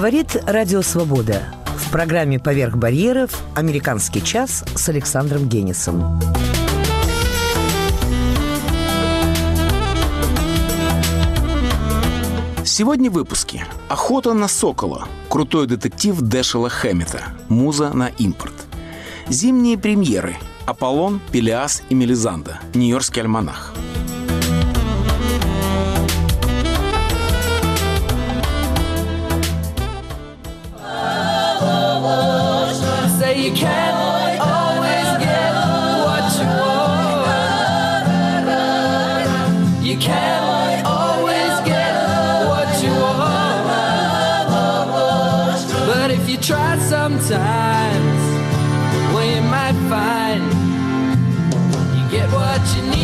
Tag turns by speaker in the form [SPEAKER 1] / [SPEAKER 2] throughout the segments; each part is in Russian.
[SPEAKER 1] Говорит Радио Свобода. В программе «Поверх барьеров» «Американский час» с Александром Генисом.
[SPEAKER 2] Сегодня в выпуске «Охота на сокола», крутой детектив Дэшела Хэммета, муза на импорт. Зимние премьеры «Аполлон», «Пелиас» и «Мелизанда», «Нью-Йоркский альманах».
[SPEAKER 3] You can't always get what you want. You can't always get what you want. But if you try sometimes, well, you might find you get what you need.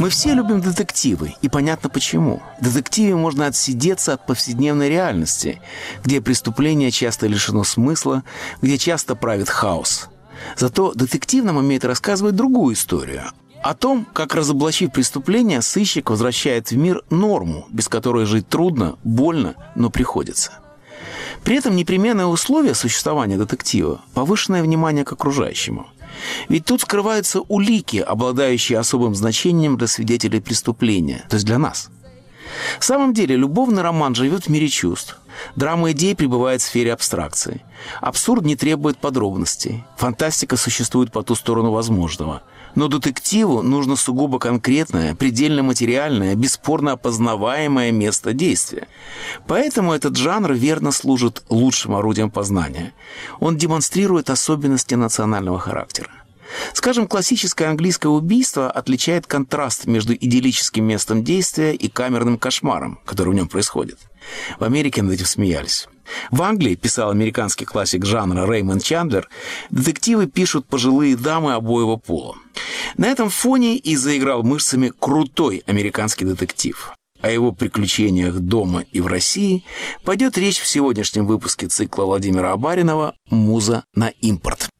[SPEAKER 2] Мы все любим детективы, и понятно почему. В детективе можно отсидеться от повседневной реальности, где преступление часто лишено смысла, где часто правит хаос. Зато детектив нам умеет рассказывать другую историю. О том, как, разоблачив преступление, сыщик возвращает в мир норму, без которой жить трудно, больно, но приходится. При этом непременное условие существования детектива – повышенное внимание к окружающему – ведь тут скрываются улики, обладающие особым значением для свидетелей преступления, то есть для нас. В самом деле, любовный роман живет в мире чувств. Драма идей пребывает в сфере абстракции. Абсурд не требует подробностей. Фантастика существует по ту сторону возможного. Но детективу нужно сугубо конкретное, предельно материальное, бесспорно опознаваемое место действия. Поэтому этот жанр верно служит лучшим орудием познания. Он демонстрирует особенности национального характера. Скажем, классическое английское убийство отличает контраст между идиллическим местом действия и камерным кошмаром, который в нем происходит. В Америке над этим смеялись. В Англии, писал американский классик жанра Реймонд Чандлер, детективы пишут пожилые дамы обоего пола. На этом фоне и заиграл мышцами крутой американский детектив. О его приключениях дома и в России пойдет речь в сегодняшнем выпуске цикла Владимира Абаринова «Муза на импорт».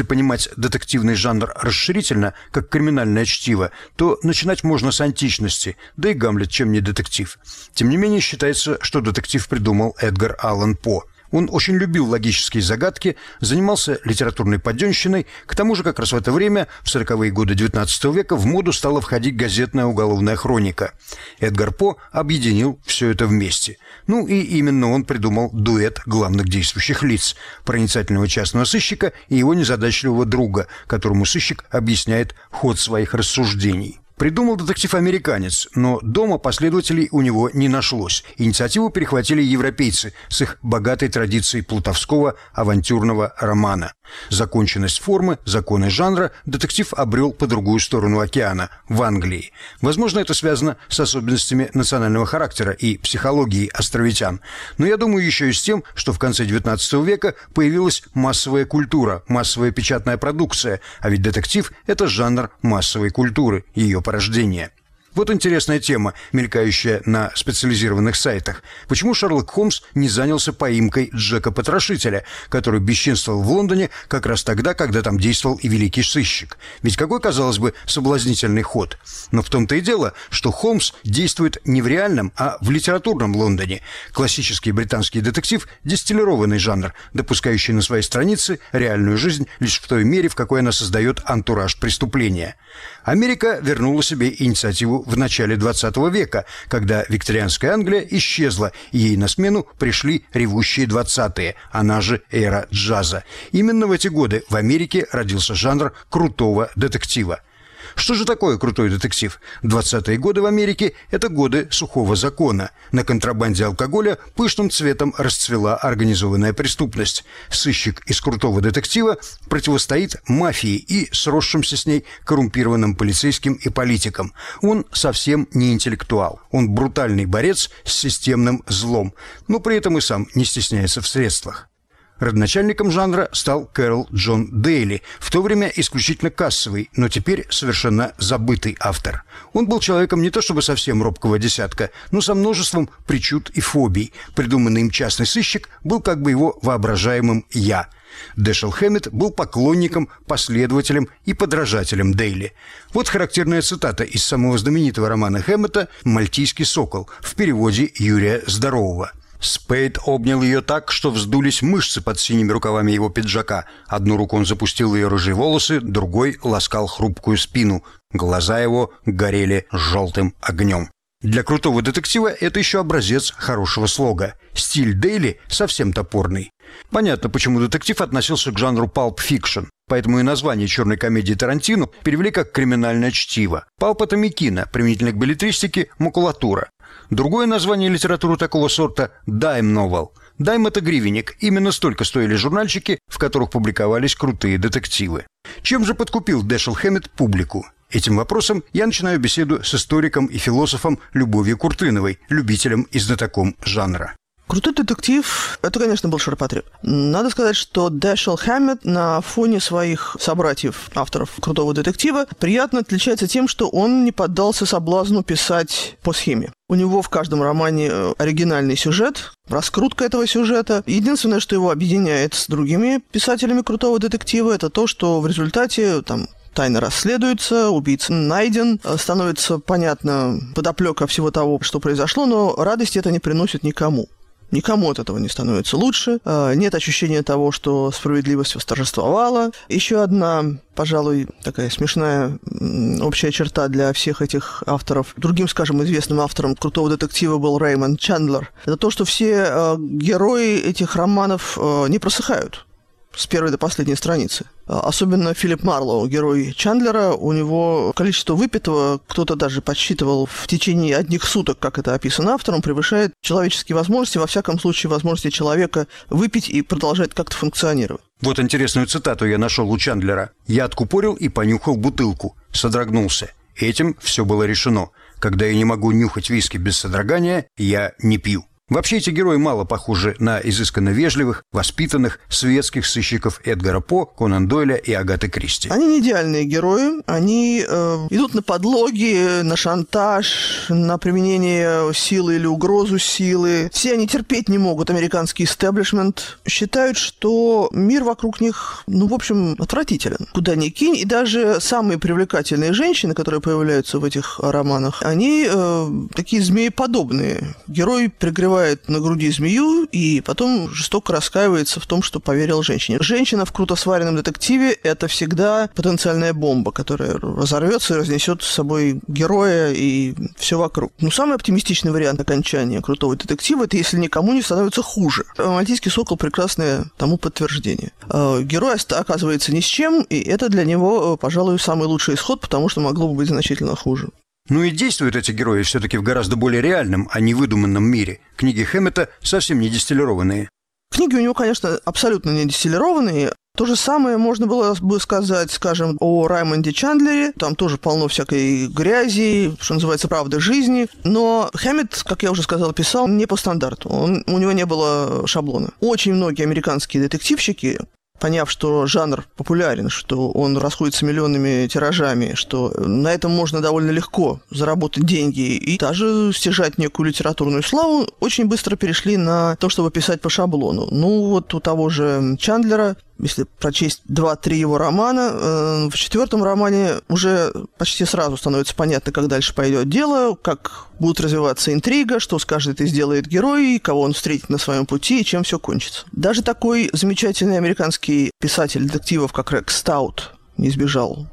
[SPEAKER 4] Если понимать детективный жанр расширительно, как криминальное чтиво, то начинать можно с античности, да и Гамлет чем не детектив. Тем не менее, считается, что детектив придумал Эдгар Аллан По – он очень любил логические загадки, занимался литературной подденщиной. К тому же, как раз в это время, в 40-е годы XIX века, в моду стала входить газетная уголовная хроника. Эдгар По объединил все это вместе. Ну и именно он придумал дуэт главных действующих лиц – проницательного частного сыщика и его незадачливого друга, которому сыщик объясняет ход своих рассуждений. Придумал детектив-американец, но дома последователей у него не нашлось. Инициативу перехватили европейцы с их богатой традицией плутовского авантюрного романа. Законченность формы, законы жанра детектив обрел по другую сторону океана, в Англии. Возможно, это связано с особенностями национального характера и психологии островитян. Но я думаю еще и с тем, что в конце XIX века появилась массовая культура, массовая печатная продукция, а ведь детектив – это жанр массовой культуры, ее порождения. Вот интересная тема, мелькающая на специализированных сайтах. Почему Шерлок Холмс не занялся поимкой Джека Потрошителя, который бесчинствовал в Лондоне как раз тогда, когда там действовал и великий сыщик? Ведь какой, казалось бы, соблазнительный ход. Но в том-то и дело, что Холмс действует не в реальном, а в литературном Лондоне. Классический британский детектив – дистиллированный жанр, допускающий на своей странице реальную жизнь лишь в той мере, в какой она создает антураж преступления. Америка вернула себе инициативу в начале 20 века, когда викторианская Англия исчезла, и ей на смену пришли ревущие 20-е, она же эра джаза. Именно в эти годы в Америке родился жанр крутого детектива. Что же такое крутой детектив? 20-е годы в Америке – это годы сухого закона. На контрабанде алкоголя пышным цветом расцвела организованная преступность. Сыщик из крутого детектива противостоит мафии и сросшимся с ней коррумпированным полицейским и политикам. Он совсем не интеллектуал. Он брутальный борец с системным злом, но при этом и сам не стесняется в средствах. Родоначальником жанра стал Кэрол Джон Дейли, в то время исключительно кассовый, но теперь совершенно забытый автор. Он был человеком не то чтобы совсем робкого десятка, но со множеством причуд и фобий. Придуманный им частный сыщик был как бы его воображаемым «я». Дэшел Хэммет был поклонником, последователем и подражателем Дейли. Вот характерная цитата из самого знаменитого романа Хэммета «Мальтийский сокол» в переводе Юрия Здорового. Спейд обнял ее так, что вздулись мышцы под синими рукавами его пиджака. Одну руку он запустил в ее рыжие волосы, другой ласкал хрупкую спину. Глаза его горели желтым огнем. Для крутого детектива это еще образец хорошего слога. Стиль Дейли совсем топорный. Понятно, почему детектив относился к жанру pulp fiction. Поэтому и название черной комедии Тарантино перевели как «криминальное чтиво». Pulp – это мякина, применительно к беллетристике – макулатура. Другое название литературы такого сорта – dime novel. Dime – это гривенник. Именно столько стоили журнальчики, в которых публиковались крутые детективы. Чем же подкупил Дэшел Хэммет публику? Этим вопросом я начинаю беседу с историком и философом Любовью Куртыновой, любителем и знатоком жанра.
[SPEAKER 5] Крутой детектив – это, конечно, был ширпотреб. Надо сказать, что Дэшел Хэммет на фоне своих собратьев, авторов крутого детектива, приятно отличается тем, что он не поддался соблазну писать по схеме. У него в каждом романе э, оригинальный сюжет, раскрутка этого сюжета. Единственное, что его объединяет с другими писателями крутого детектива, это то, что в результате там тайна расследуется, убийца найден, э, становится понятно подоплека всего того, что произошло, но радости это не приносит никому. Никому от этого не становится лучше. А, нет ощущения того, что справедливость восторжествовала. Еще одна, пожалуй, такая смешная общая черта для всех этих авторов. Другим, скажем, известным автором крутого детектива был Реймонд Чандлер. Это то, что все а, герои этих романов а, не просыхают с первой до последней страницы. А, особенно Филипп Марлоу, герой Чандлера, у него количество выпитого, кто-то даже подсчитывал в течение одних суток, как это описано автором, превышает человеческие возможности, во всяком случае, возможности человека выпить и продолжать как-то функционировать.
[SPEAKER 4] Вот интересную цитату я нашел у Чандлера. «Я откупорил и понюхал бутылку. Содрогнулся. Этим все было решено. Когда я не могу нюхать виски без содрогания, я не пью». Вообще эти герои мало похожи на изысканно вежливых, воспитанных, светских сыщиков Эдгара По, Конан Дойля и Агаты Кристи.
[SPEAKER 5] Они не идеальные герои, они э, идут на подлоги, на шантаж, на применение силы или угрозу силы. Все они терпеть не могут американский истеблишмент, считают, что мир вокруг них, ну, в общем, отвратителен. Куда ни кинь, и даже самые привлекательные женщины, которые появляются в этих романах, они э, такие змееподобные. Герой прикрывает надевает на груди змею и потом жестоко раскаивается в том, что поверил женщине. Женщина в круто сваренном детективе – это всегда потенциальная бомба, которая разорвется и разнесет с собой героя и все вокруг. Но самый оптимистичный вариант окончания крутого детектива – это если никому не становится хуже. «Мальтийский сокол» – прекрасное тому подтверждение. А, герой оказывается ни с чем, и это для него, пожалуй, самый лучший исход, потому что могло бы быть значительно хуже.
[SPEAKER 4] Ну и действуют эти герои все-таки в гораздо более реальном, а не выдуманном мире. Книги Хэммета совсем не дистиллированные.
[SPEAKER 5] Книги у него, конечно, абсолютно не дистиллированные. То же самое можно было бы сказать, скажем, о Раймонде Чандлере. Там тоже полно всякой грязи, что называется, правды жизни. Но Хэммет, как я уже сказал, писал не по стандарту. Он, у него не было шаблона. Очень многие американские детективщики поняв, что жанр популярен, что он расходится миллионными тиражами, что на этом можно довольно легко заработать деньги и даже стяжать некую литературную славу, очень быстро перешли на то, чтобы писать по шаблону. Ну, вот у того же Чандлера если прочесть два-три его романа, э, в четвертом романе уже почти сразу становится понятно, как дальше пойдет дело, как будет развиваться интрига, что скажет и сделает герой, кого он встретит на своем пути и чем все кончится. Даже такой замечательный американский писатель детективов, как Рекс Стаут, не избежал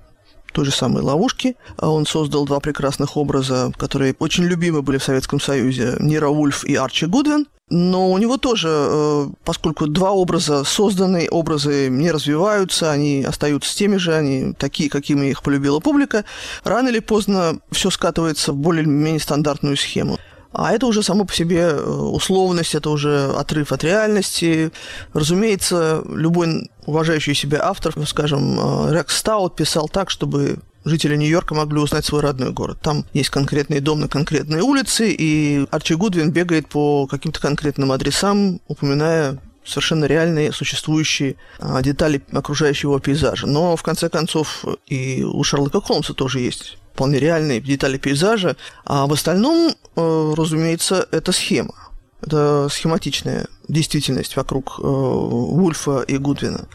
[SPEAKER 5] той же самой ловушки. А он создал два прекрасных образа, которые очень любимы были в Советском Союзе. Нира Ульф и Арчи Гудвин. Но у него тоже, э, поскольку два образа созданы, образы не развиваются, они остаются теми же, они такие, какими их полюбила публика, рано или поздно все скатывается в более-менее стандартную схему. А это уже само по себе э, условность, это уже отрыв от реальности. Разумеется, любой уважающий себя автор, скажем, э, Рекс Стаут писал так, чтобы жители Нью-Йорка могли узнать свой родной город. Там есть конкретный дом на конкретной улице, и Арчи Гудвин бегает по каким-то конкретным адресам, упоминая совершенно реальные существующие а, детали окружающего пейзажа. Но, в конце концов, и у Шерлока Холмса тоже есть вполне реальные детали пейзажа, а в остальном, э, разумеется, это схема. Это схематичная действительность вокруг э, Вульфа и Гудвина.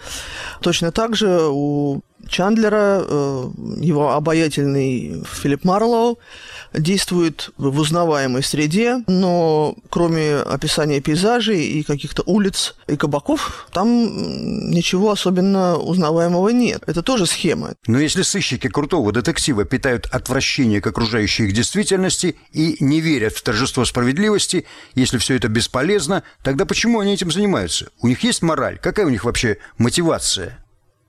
[SPEAKER 5] Точно так же у Чандлера, э, его обаятельный Филипп Марлоу, действует в узнаваемой среде, но кроме описания пейзажей и каких-то улиц и кабаков, там ничего особенно узнаваемого нет. Это тоже схема.
[SPEAKER 4] Но если сыщики крутого детектива питают отвращение к окружающей их действительности и не верят в торжество справедливости, если все это бесполезно, тогда почему они этим занимаются? У них есть мораль? Какая у них вообще мотивация?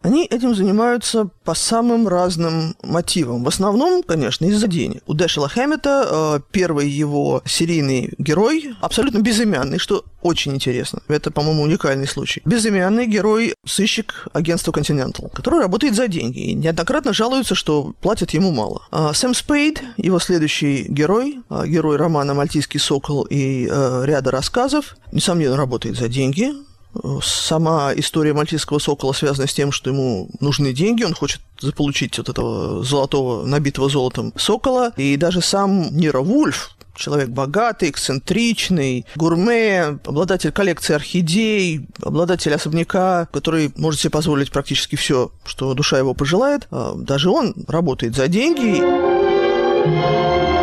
[SPEAKER 5] Они этим занимаются по самым разным мотивам. В основном, конечно, из-за денег. У Дэшела Хэммета э, первый его серийный герой абсолютно безымянный, что очень интересно. Это, по-моему, уникальный случай. Безымянный герой – сыщик агентства Continental, который работает за деньги и неоднократно жалуется, что платят ему мало. А Сэм Спейд, его следующий герой, а, герой романа «Мальтийский сокол» и э, ряда рассказов, несомненно, работает за деньги, Сама история мальтийского сокола связана с тем, что ему нужны деньги, он хочет заполучить вот этого золотого, набитого золотом сокола. И даже сам Нира Вульф, человек богатый, эксцентричный, гурме, обладатель коллекции орхидей, обладатель особняка, который может себе позволить практически все, что душа его пожелает. А даже он работает за деньги.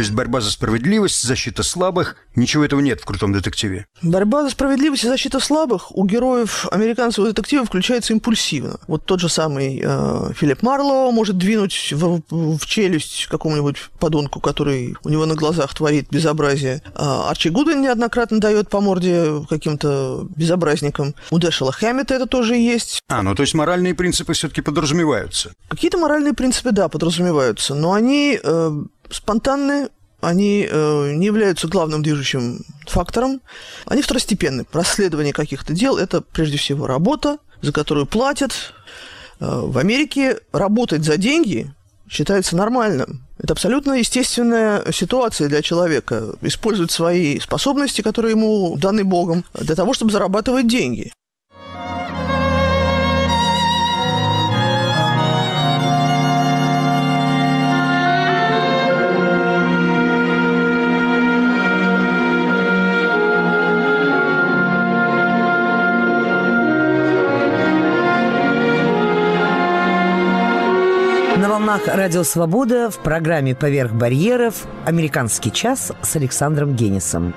[SPEAKER 4] То есть борьба за справедливость, защита слабых, ничего этого нет в крутом детективе.
[SPEAKER 5] Борьба за справедливость и защита слабых у героев американского детектива включается импульсивно. Вот тот же самый э, Филипп Марлоу может двинуть в, в челюсть какому-нибудь подонку, который у него на глазах творит безобразие. А Арчи Гудвин неоднократно дает по морде каким-то безобразникам. У Дэшела Хэммета это тоже есть.
[SPEAKER 4] А, ну то есть моральные принципы все-таки подразумеваются.
[SPEAKER 5] Какие-то моральные принципы, да, подразумеваются, но они э, спонтанны, они э, не являются главным движущим фактором, они второстепенны. Расследование каких-то дел – это прежде всего работа, за которую платят. Э, в Америке работать за деньги считается нормальным. Это абсолютно естественная ситуация для человека. Использовать свои способности, которые ему даны Богом, для того, чтобы зарабатывать деньги.
[SPEAKER 1] Волнах Радио Свобода в программе «Поверх барьеров» «Американский час» с Александром Генисом.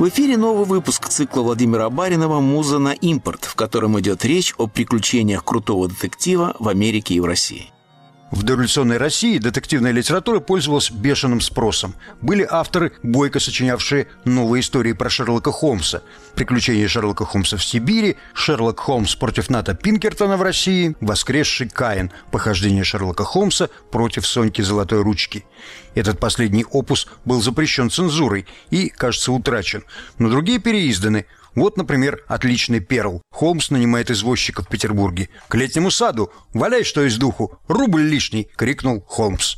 [SPEAKER 6] В эфире новый выпуск цикла Владимира Баринова «Муза на импорт», в котором идет речь о приключениях крутого детектива в Америке и в России.
[SPEAKER 4] В дореволюционной России детективная литература пользовалась бешеным спросом. Были авторы, бойко сочинявшие новые истории про Шерлока Холмса. «Приключения Шерлока Холмса в Сибири», «Шерлок Холмс против Ната Пинкертона в России», «Воскресший Каин», «Похождение Шерлока Холмса против Соньки Золотой Ручки». Этот последний опус был запрещен цензурой и, кажется, утрачен, но другие переизданы – вот, например, отличный перл. Холмс нанимает извозчика в Петербурге. «К летнему саду! Валяй, что из духу! Рубль лишний!» — крикнул Холмс.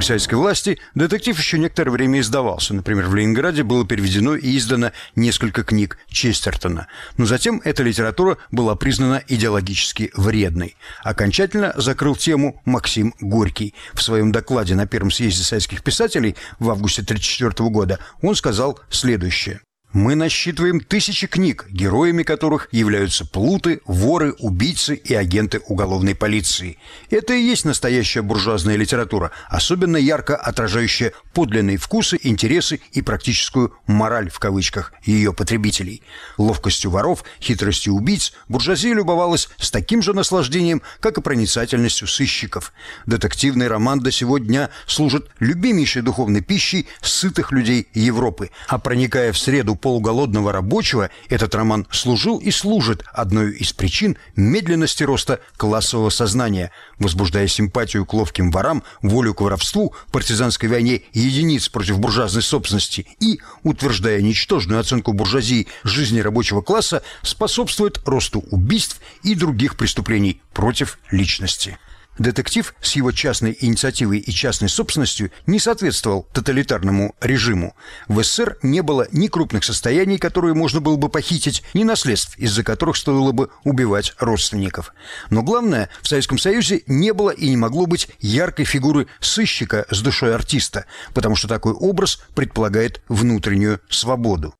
[SPEAKER 4] При власти детектив еще некоторое время издавался. Например, в Ленинграде было переведено и издано несколько книг Честертона. Но затем эта литература была признана идеологически вредной. Окончательно закрыл тему Максим Горький. В своем докладе на Первом съезде советских писателей в августе 1934 года он сказал следующее. Мы насчитываем тысячи книг, героями которых являются плуты, воры, убийцы и агенты уголовной полиции. Это и есть настоящая буржуазная литература, особенно ярко отражающая подлинные вкусы, интересы и практическую «мораль» в кавычках ее потребителей. Ловкостью воров, хитростью убийц буржуазия любовалась с таким же наслаждением, как и проницательностью сыщиков. Детективный роман до сего дня служит любимейшей духовной пищей сытых людей Европы, а проникая в среду полуголодного рабочего этот роман служил и служит одной из причин медленности роста классового сознания, возбуждая симпатию к ловким ворам, волю к воровству, партизанской войне единиц против буржуазной собственности и, утверждая ничтожную оценку буржуазии жизни рабочего класса, способствует росту убийств и других преступлений против личности. Детектив с его частной инициативой и частной собственностью не соответствовал тоталитарному режиму. В СССР не было ни крупных состояний, которые можно было бы похитить, ни наследств, из-за которых стоило бы убивать родственников. Но главное, в Советском Союзе не было и не могло быть яркой фигуры сыщика с душой артиста, потому что такой образ предполагает внутреннюю свободу.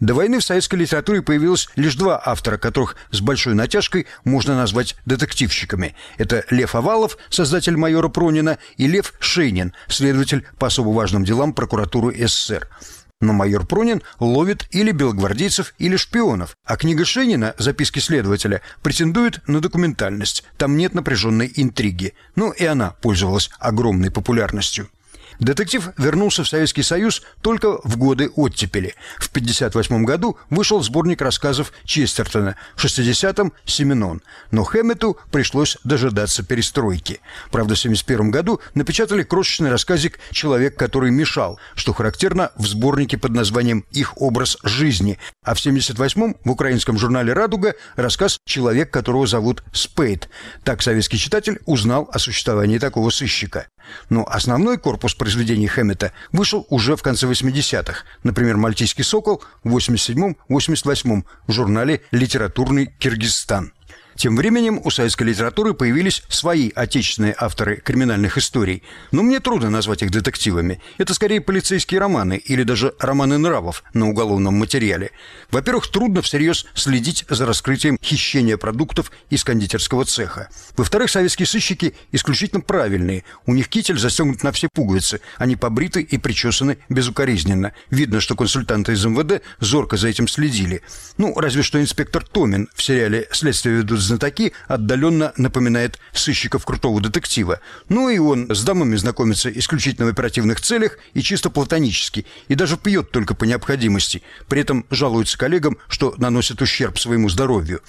[SPEAKER 4] До войны в советской литературе появилось лишь два автора, которых с большой натяжкой можно назвать детективщиками. Это Лев Овалов, создатель майора Пронина, и Лев Шейнин, следователь по особо важным делам прокуратуры СССР. Но майор Пронин ловит или белогвардейцев, или шпионов, а книга Шенина «Записки следователя» претендует на документальность. Там нет напряженной интриги. Ну и она пользовалась огромной популярностью. Детектив вернулся в Советский Союз только в годы оттепели. В 1958 году вышел сборник рассказов Честертона, в 60-м – «Семенон». Но Хэммету пришлось дожидаться перестройки. Правда, в 1971 году напечатали крошечный рассказик «Человек, который мешал», что характерно в сборнике под названием «Их образ жизни», а в 1978-м в украинском журнале «Радуга» рассказ «Человек, которого зовут Спейд». Так советский читатель узнал о существовании такого сыщика. Но основной корпус произведений Хэммета вышел уже в конце 80-х. Например, «Мальтийский сокол» в 87-88 в журнале «Литературный Киргизстан». Тем временем у советской литературы появились свои отечественные авторы криминальных историй. Но мне трудно назвать их детективами. Это скорее полицейские романы или даже романы нравов на уголовном материале. Во-первых, трудно всерьез следить за раскрытием хищения продуктов из кондитерского цеха. Во-вторых, советские сыщики исключительно правильные. У них китель застегнут на все пуговицы. Они побриты и причесаны безукоризненно. Видно, что консультанты из МВД зорко за этим следили. Ну, разве что инспектор Томин в сериале «Следствие ведут знатоки отдаленно напоминает сыщиков крутого детектива. Ну и он с дамами знакомится исключительно в оперативных целях и чисто платонически, и даже пьет только по необходимости. При этом жалуется коллегам, что наносит ущерб своему здоровью.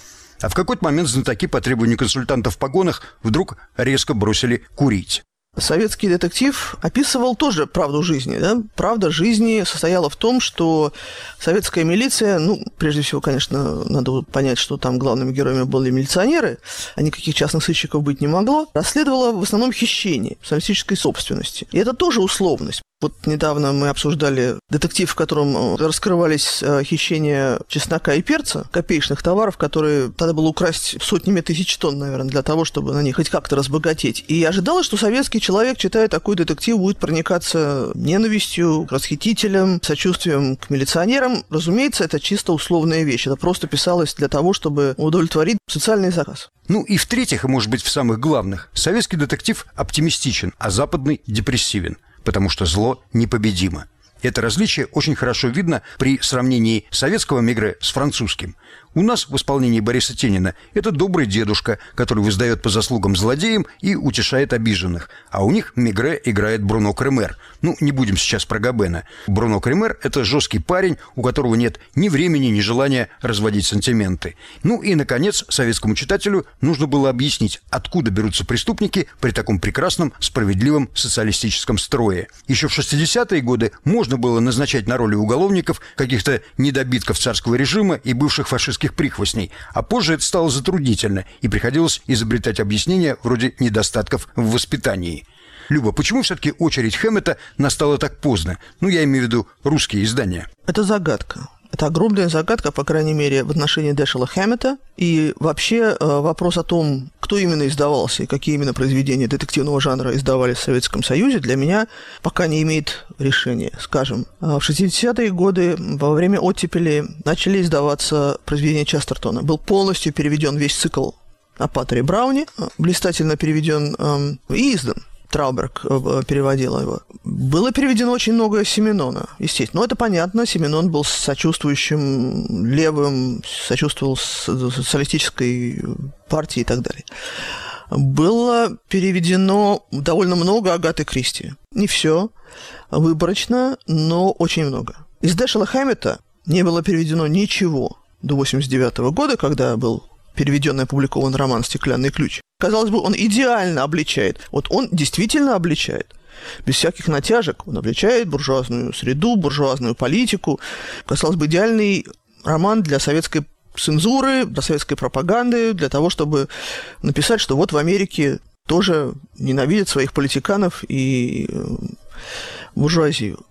[SPEAKER 4] А в какой-то момент знатоки по требованию консультантов в погонах вдруг резко бросили курить.
[SPEAKER 5] Советский детектив описывал тоже правду жизни. Да? Правда жизни состояла в том, что советская милиция, ну, прежде всего, конечно, надо понять, что там главными героями были милиционеры, а никаких частных сыщиков быть не могло, расследовала в основном хищение социалистической собственности. И это тоже условность. Вот недавно мы обсуждали детектив, в котором э, раскрывались э, хищения чеснока и перца, копеечных товаров, которые надо было украсть сотнями тысяч тонн, наверное, для того, чтобы на них хоть как-то разбогатеть. И ожидалось, что советский человек, читая такой детектив, будет проникаться ненавистью к расхитителям, сочувствием к милиционерам. Разумеется, это чисто условная вещь. Это просто писалось для того, чтобы удовлетворить социальный заказ.
[SPEAKER 4] Ну и в-третьих, и может быть в самых главных, советский детектив оптимистичен, а западный депрессивен – потому что зло непобедимо. Это различие очень хорошо видно при сравнении советского мигре с французским – у нас в исполнении Бориса Тенина это добрый дедушка, который воздает по заслугам злодеям и утешает обиженных. А у них Мигре играет Бруно Кремер. Ну, не будем сейчас про Габена. Бруно Кремер – это жесткий парень, у которого нет ни времени, ни желания разводить сантименты. Ну и, наконец, советскому читателю нужно было объяснить, откуда берутся преступники при таком прекрасном, справедливом социалистическом строе. Еще в 60-е годы можно было назначать на роли уголовников каких-то недобитков царского режима и бывших фашистских прихвостней, а позже это стало затруднительно, и приходилось изобретать объяснения вроде недостатков в воспитании. Люба, почему все-таки очередь Хэммета настала так поздно? Ну, я имею в виду русские издания.
[SPEAKER 5] Это загадка. Это огромная загадка, по крайней мере, в отношении Дэшела Хэммета. И вообще э, вопрос о том, кто именно издавался и какие именно произведения детективного жанра издавались в Советском Союзе, для меня пока не имеет решения. Скажем, э, в 60-е годы во время оттепели начали издаваться произведения Честертона. Был полностью переведен весь цикл о Паттере Брауне, э, блистательно переведен эм, и издан. Трауберг э, переводил его. Было переведено очень много Семенона, естественно. Но это понятно, Семенон был сочувствующим левым, сочувствовал социалистической партии и так далее. Было переведено довольно много Агаты Кристи. Не все, выборочно, но очень много. Из Дэшела Хэммета не было переведено ничего до 89 года, когда был переведенный опубликован роман «Стеклянный ключ». Казалось бы, он идеально обличает. Вот он действительно обличает. Без всяких натяжек. Он обличает буржуазную среду, буржуазную политику. Казалось бы, идеальный роман для советской цензуры, для советской пропаганды, для того, чтобы написать, что вот в Америке тоже ненавидят своих политиканов и э, буржуазию.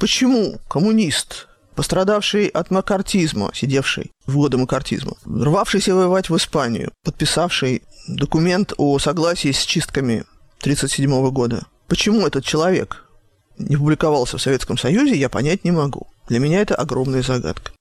[SPEAKER 5] Почему коммунист пострадавший от макартизма, сидевший в годы макартизма, рвавшийся воевать в Испанию, подписавший документ о согласии с чистками 1937 года. Почему этот человек не публиковался в Советском Союзе, я понять не могу. Для меня это огромная загадка.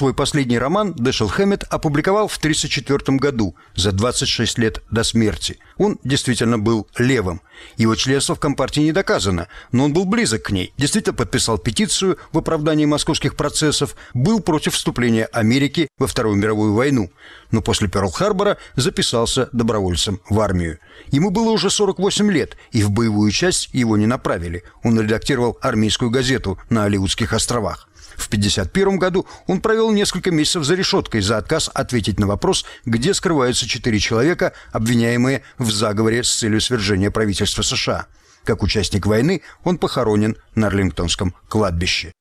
[SPEAKER 4] Свой последний роман Дэшел Хэммет опубликовал в 1934 году, за 26 лет до смерти. Он действительно был левым. Его членство в Компартии не доказано, но он был близок к ней. Действительно подписал петицию в оправдании московских процессов, был против вступления Америки во Вторую мировую войну, но после Перл-Харбора записался добровольцем в армию. Ему было уже 48 лет, и в боевую часть его не направили. Он редактировал армейскую газету на Алиутских островах. В 1951 году он провел несколько месяцев за решеткой за отказ ответить на вопрос, где скрываются четыре человека, обвиняемые в заговоре с целью свержения правительства США. Как участник войны он похоронен на Арлингтонском кладбище.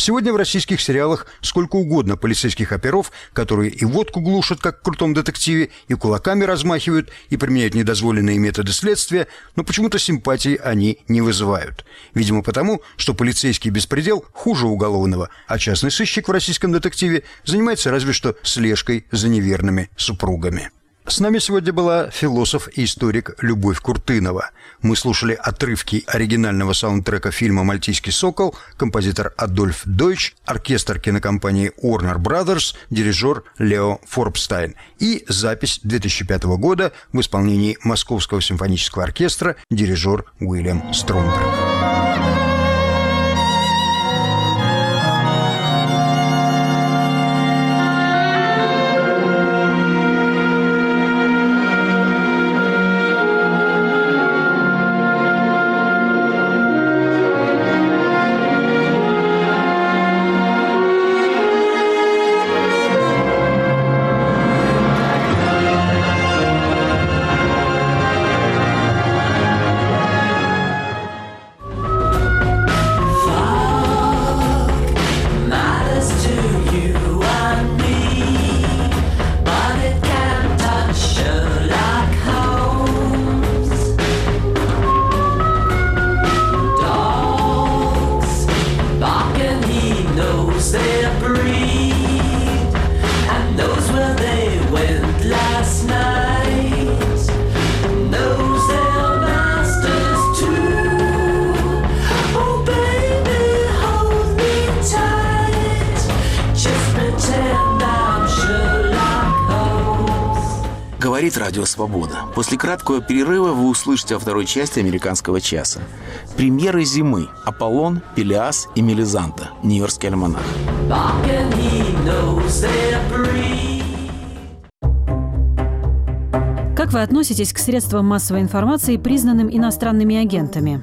[SPEAKER 4] Сегодня в российских сериалах сколько угодно полицейских оперов, которые и водку глушат, как в крутом детективе, и кулаками размахивают, и применяют недозволенные методы следствия, но почему-то симпатии они не вызывают. Видимо, потому, что полицейский беспредел хуже уголовного, а частный сыщик в российском детективе занимается разве что слежкой за неверными супругами. С нами сегодня была философ и историк Любовь Куртынова. Мы слушали отрывки оригинального саундтрека фильма «Мальтийский сокол», композитор Адольф Дойч, оркестр кинокомпании Warner Brothers, дирижер Лео Форбстайн и запись 2005 года в исполнении Московского симфонического оркестра дирижер Уильям Стромберг.
[SPEAKER 6] После краткого перерыва вы услышите во второй части «Американского часа». Премьеры зимы. Аполлон, Пелиас и Мелизанта. Нью-Йоркский альманах.
[SPEAKER 7] Как вы относитесь к средствам массовой информации, признанным иностранными агентами?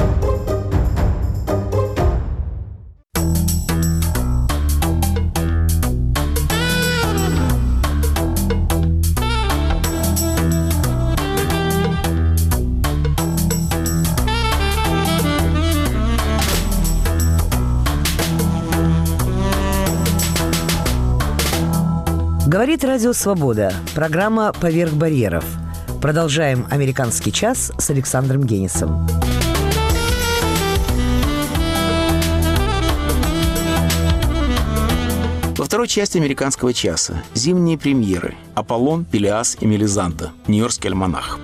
[SPEAKER 1] Говорит Радио Свобода. Программа «Поверх барьеров». Продолжаем «Американский час» с Александром Генисом.
[SPEAKER 6] Во второй части «Американского часа» зимние премьеры «Аполлон», «Пелиас» и «Мелизанта», «Нью-Йоркский альманах».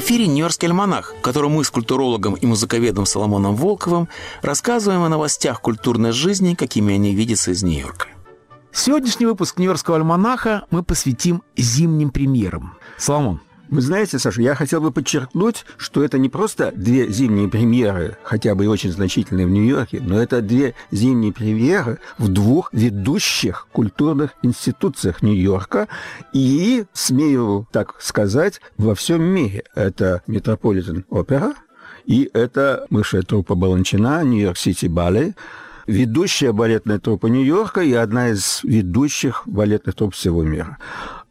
[SPEAKER 6] Эфире «Нью-Йоркский альманах», в котором мы с культурологом и музыковедом Соломоном Волковым рассказываем о новостях культурной жизни, какими они видятся из Нью-Йорка.
[SPEAKER 2] Сегодняшний выпуск «Нью-Йоркского альманаха» мы посвятим зимним премьерам. Соломон,
[SPEAKER 8] вы знаете, Саша, я хотел бы подчеркнуть, что это не просто две зимние премьеры, хотя бы и очень значительные в Нью-Йорке, но это две зимние премьеры в двух ведущих культурных институциях Нью-Йорка и, смею так сказать, во всем мире. Это Метрополитен Опера и это высшая труппа Баланчина, Нью-Йорк-Сити Балlet, ведущая балетная труппа Нью-Йорка и одна из ведущих балетных труп всего мира.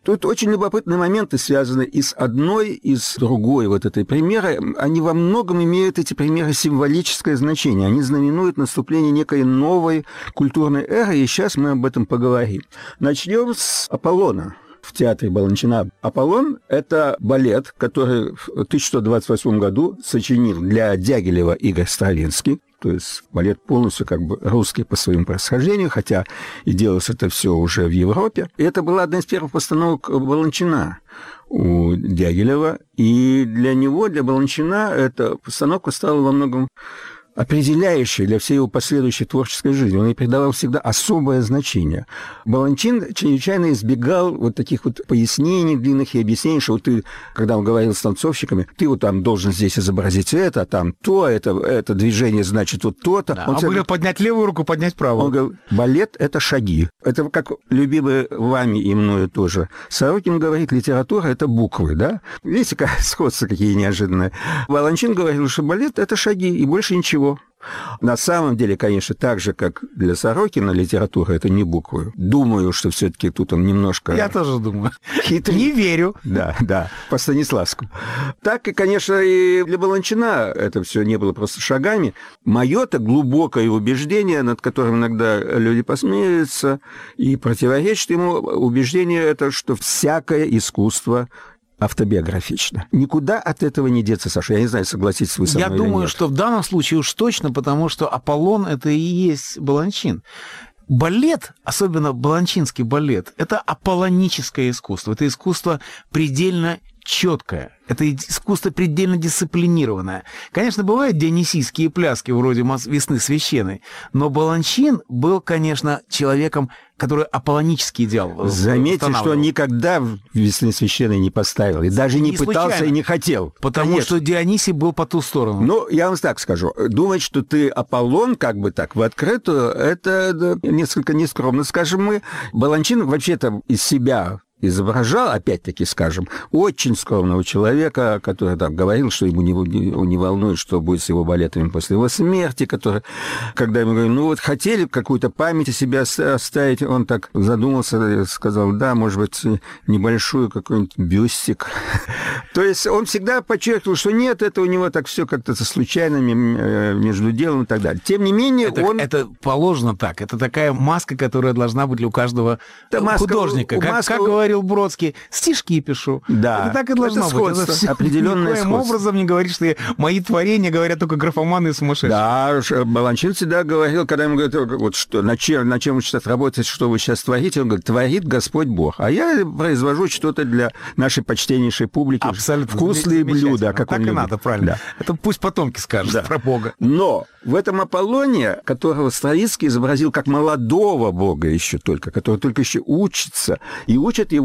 [SPEAKER 8] Тут очень любопытные моменты связаны и с одной, и с другой вот этой примерой. Они во многом имеют, эти примеры, символическое значение. Они знаменуют наступление некой новой культурной эры, и сейчас мы об этом поговорим. Начнем с Аполлона в театре Баланчина. «Аполлон» — это балет, который в 1128 году сочинил для Дягилева Игорь Стравинский. То есть балет полностью как бы русский по своему происхождению, хотя и делалось это все уже в Европе. И это была одна из первых постановок Баланчина у Дягилева. И для него, для Баланчина, эта постановка стала во многом определяющей для всей его последующей творческой жизни. Он ей придавал всегда особое значение. Баланчин чрезвычайно избегал вот таких вот пояснений длинных и объяснений, что вот ты, когда он говорил с танцовщиками, ты вот там должен здесь изобразить это, а там то, это, это движение значит вот то-то.
[SPEAKER 2] Да, он, он говорил поднять левую руку, поднять правую.
[SPEAKER 8] Он говорил, балет — это шаги. Это как любимый вами и мною тоже. Сорокин говорит, литература — это буквы, да? Видите, как сходства какие неожиданные. Баланчин говорил, что балет — это шаги и больше ничего. На самом деле, конечно, так же, как для Сорокина литература это не буквы. Думаю, что все-таки тут он немножко...
[SPEAKER 2] Я тоже думаю.
[SPEAKER 8] Хитрый.
[SPEAKER 2] Не верю.
[SPEAKER 8] Да, да, по Станиславскому. Так и, конечно, и для Баланчина это все не было просто шагами. Мое-то глубокое убеждение, над которым иногда люди посмеются и противоречат ему, убеждение это, что всякое искусство автобиографично. Никуда от этого не деться, Саша. Я не знаю, согласитесь вы со
[SPEAKER 2] Я
[SPEAKER 8] мной
[SPEAKER 2] думаю,
[SPEAKER 8] или нет.
[SPEAKER 2] что в данном случае уж точно, потому что Аполлон – это и есть Баланчин. Балет, особенно баланчинский балет, это аполлоническое искусство. Это искусство предельно четкое. Это искусство предельно дисциплинированное. Конечно, бывают дионисийские пляски вроде «Весны священной», но Баланчин был, конечно, человеком, который аполлонический идеал
[SPEAKER 8] Заметьте, что он никогда «Весны священной» не поставил. И даже не,
[SPEAKER 2] Не
[SPEAKER 8] пытался
[SPEAKER 2] случайно.
[SPEAKER 8] и не хотел.
[SPEAKER 2] Потому
[SPEAKER 8] Конечно.
[SPEAKER 2] что Дионисий был по ту сторону.
[SPEAKER 8] Ну, я вам так скажу. Думать, что ты Аполлон, как бы так, в открытую, это несколько нескромно, скажем мы. Баланчин вообще-то из себя изображал, опять-таки, скажем, очень скромного человека, который там говорил, что ему не, не, волнует, что будет с его балетами после его смерти, который, когда ему говорили, ну вот хотели какую-то память о себе оставить, он так задумался сказал, да, может быть, небольшую какой-нибудь бюстик. То есть он всегда подчеркивал, что нет, это у него так все как-то со случайными э, между делом и так далее. Тем не менее,
[SPEAKER 2] это,
[SPEAKER 8] он...
[SPEAKER 2] Это положено так. Это такая маска, которая должна быть у каждого это маска, художника. Как, маска... как говорил Бродский, стишки пишу.
[SPEAKER 8] Да.
[SPEAKER 2] Это так и должно это быть. Это
[SPEAKER 8] все, определенное
[SPEAKER 2] никоим
[SPEAKER 8] сходство.
[SPEAKER 2] образом не говоришь, что мои творения говорят только графоманы и сумасшедшие.
[SPEAKER 8] Да, Баланчин всегда говорил, когда ему говорят, вот что, на чем, на чем вы сейчас работаете, что вы сейчас творите, он говорит, творит Господь Бог. А я произвожу что-то для нашей почтеннейшей публики.
[SPEAKER 2] Абсолютно.
[SPEAKER 8] Вкусные блюда, как
[SPEAKER 2] так и
[SPEAKER 8] любит.
[SPEAKER 2] надо, правильно. Да. Это пусть потомки скажут да. про Бога.
[SPEAKER 8] Но в этом Аполлоне, которого Стравинский изобразил как молодого бога еще только, который только еще учится, и учат его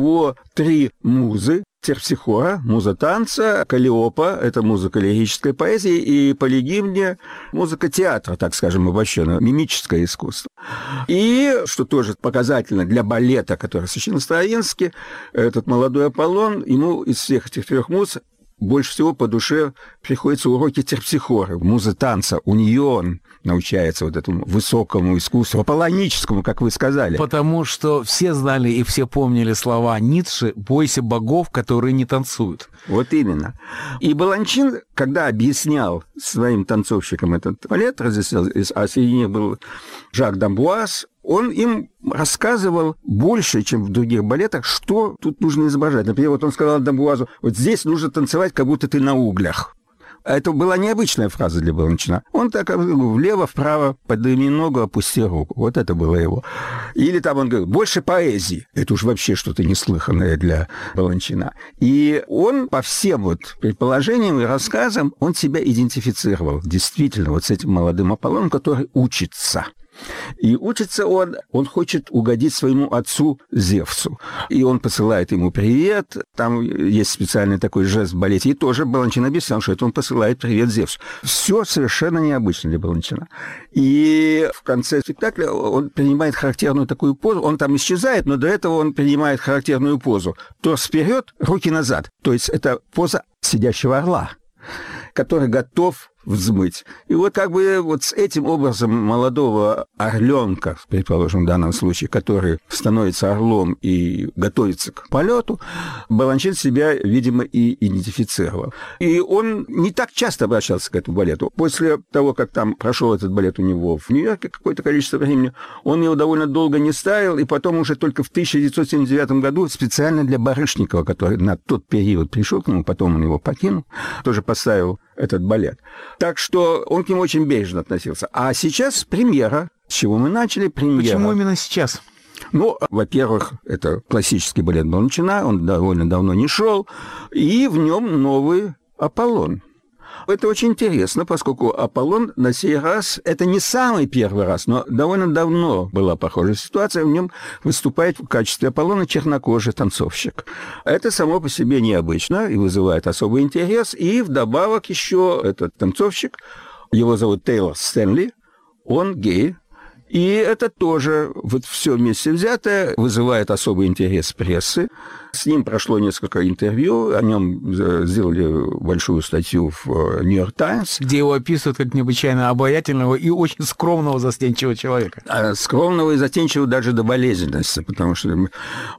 [SPEAKER 8] три музы, Терпсихора, муза танца, Калиопа, это музыка лирической поэзии, и Полигимния, музыка театра, так скажем, обобщенно, мимическое искусство. И, что тоже показательно для балета, который сочинил Стравинский, этот молодой Аполлон, ему из всех этих трех муз больше всего по душе приходится уроки терпсихоры, музы танца. У нее он научается вот этому высокому искусству, аполлоническому, как вы сказали.
[SPEAKER 2] Потому что все знали и все помнили слова Ницше «бойся богов, которые не танцуют».
[SPEAKER 8] Вот именно. И Баланчин, когда объяснял своим танцовщикам этот балет, разъяснял, а среди них был Жак Дамбуаз, он им рассказывал больше, чем в других балетах, что тут нужно изображать. Например, вот он сказал Дамбуазу, вот здесь нужно танцевать, как будто ты на углях. Это была необычная фраза для Баланчина. Он так влево, вправо, подними ногу, опусти руку. Вот это было его. Или там он говорил, больше поэзии. Это уж вообще что-то неслыханное для Баланчина. И он по всем вот предположениям и рассказам, он себя идентифицировал действительно вот с этим молодым Аполлоном, который учится. И учится он, он хочет угодить своему отцу Зевсу. И он посылает ему привет. Там есть специальный такой жест балете. И тоже Баланчин объяснял, что это он посылает привет Зевсу. Все совершенно необычно для Баланчина. И в конце спектакля он принимает характерную такую позу. Он там исчезает, но до этого он принимает характерную позу. Торс вперед, руки назад. То есть это поза сидящего орла который готов взмыть. И вот как бы вот с этим образом молодого орленка, предположим, в данном случае, который становится орлом и готовится к полету, Баланчин себя, видимо, и идентифицировал. И он не так часто обращался к этому балету. После того, как там прошел этот балет у него в Нью-Йорке какое-то количество времени, он его довольно долго не ставил, и потом уже только в 1979 году специально для Барышникова, который на тот период пришел к нему, потом он его покинул, тоже поставил этот балет. Так что он к нему очень бережно относился. А сейчас премьера. С чего мы начали? Премьера.
[SPEAKER 2] Почему именно сейчас?
[SPEAKER 8] Ну, во-первых, это классический балет Баланчина, он довольно давно не шел, и в нем новый Аполлон. Это очень интересно, поскольку Аполлон на сей раз, это не самый первый раз, но довольно давно была похожая ситуация, в нем выступает в качестве Аполлона чернокожий танцовщик. Это само по себе необычно и вызывает особый интерес, и вдобавок еще этот танцовщик, его зовут Тейлор Стэнли, он гей, и это тоже, вот все вместе взятое, вызывает особый интерес прессы. С ним прошло несколько интервью, о нем сделали большую статью в «Нью-Йорк Таймс».
[SPEAKER 2] Где его описывают как необычайно обаятельного и очень скромного, застенчивого человека.
[SPEAKER 8] А скромного и застенчивого даже до болезненности, потому что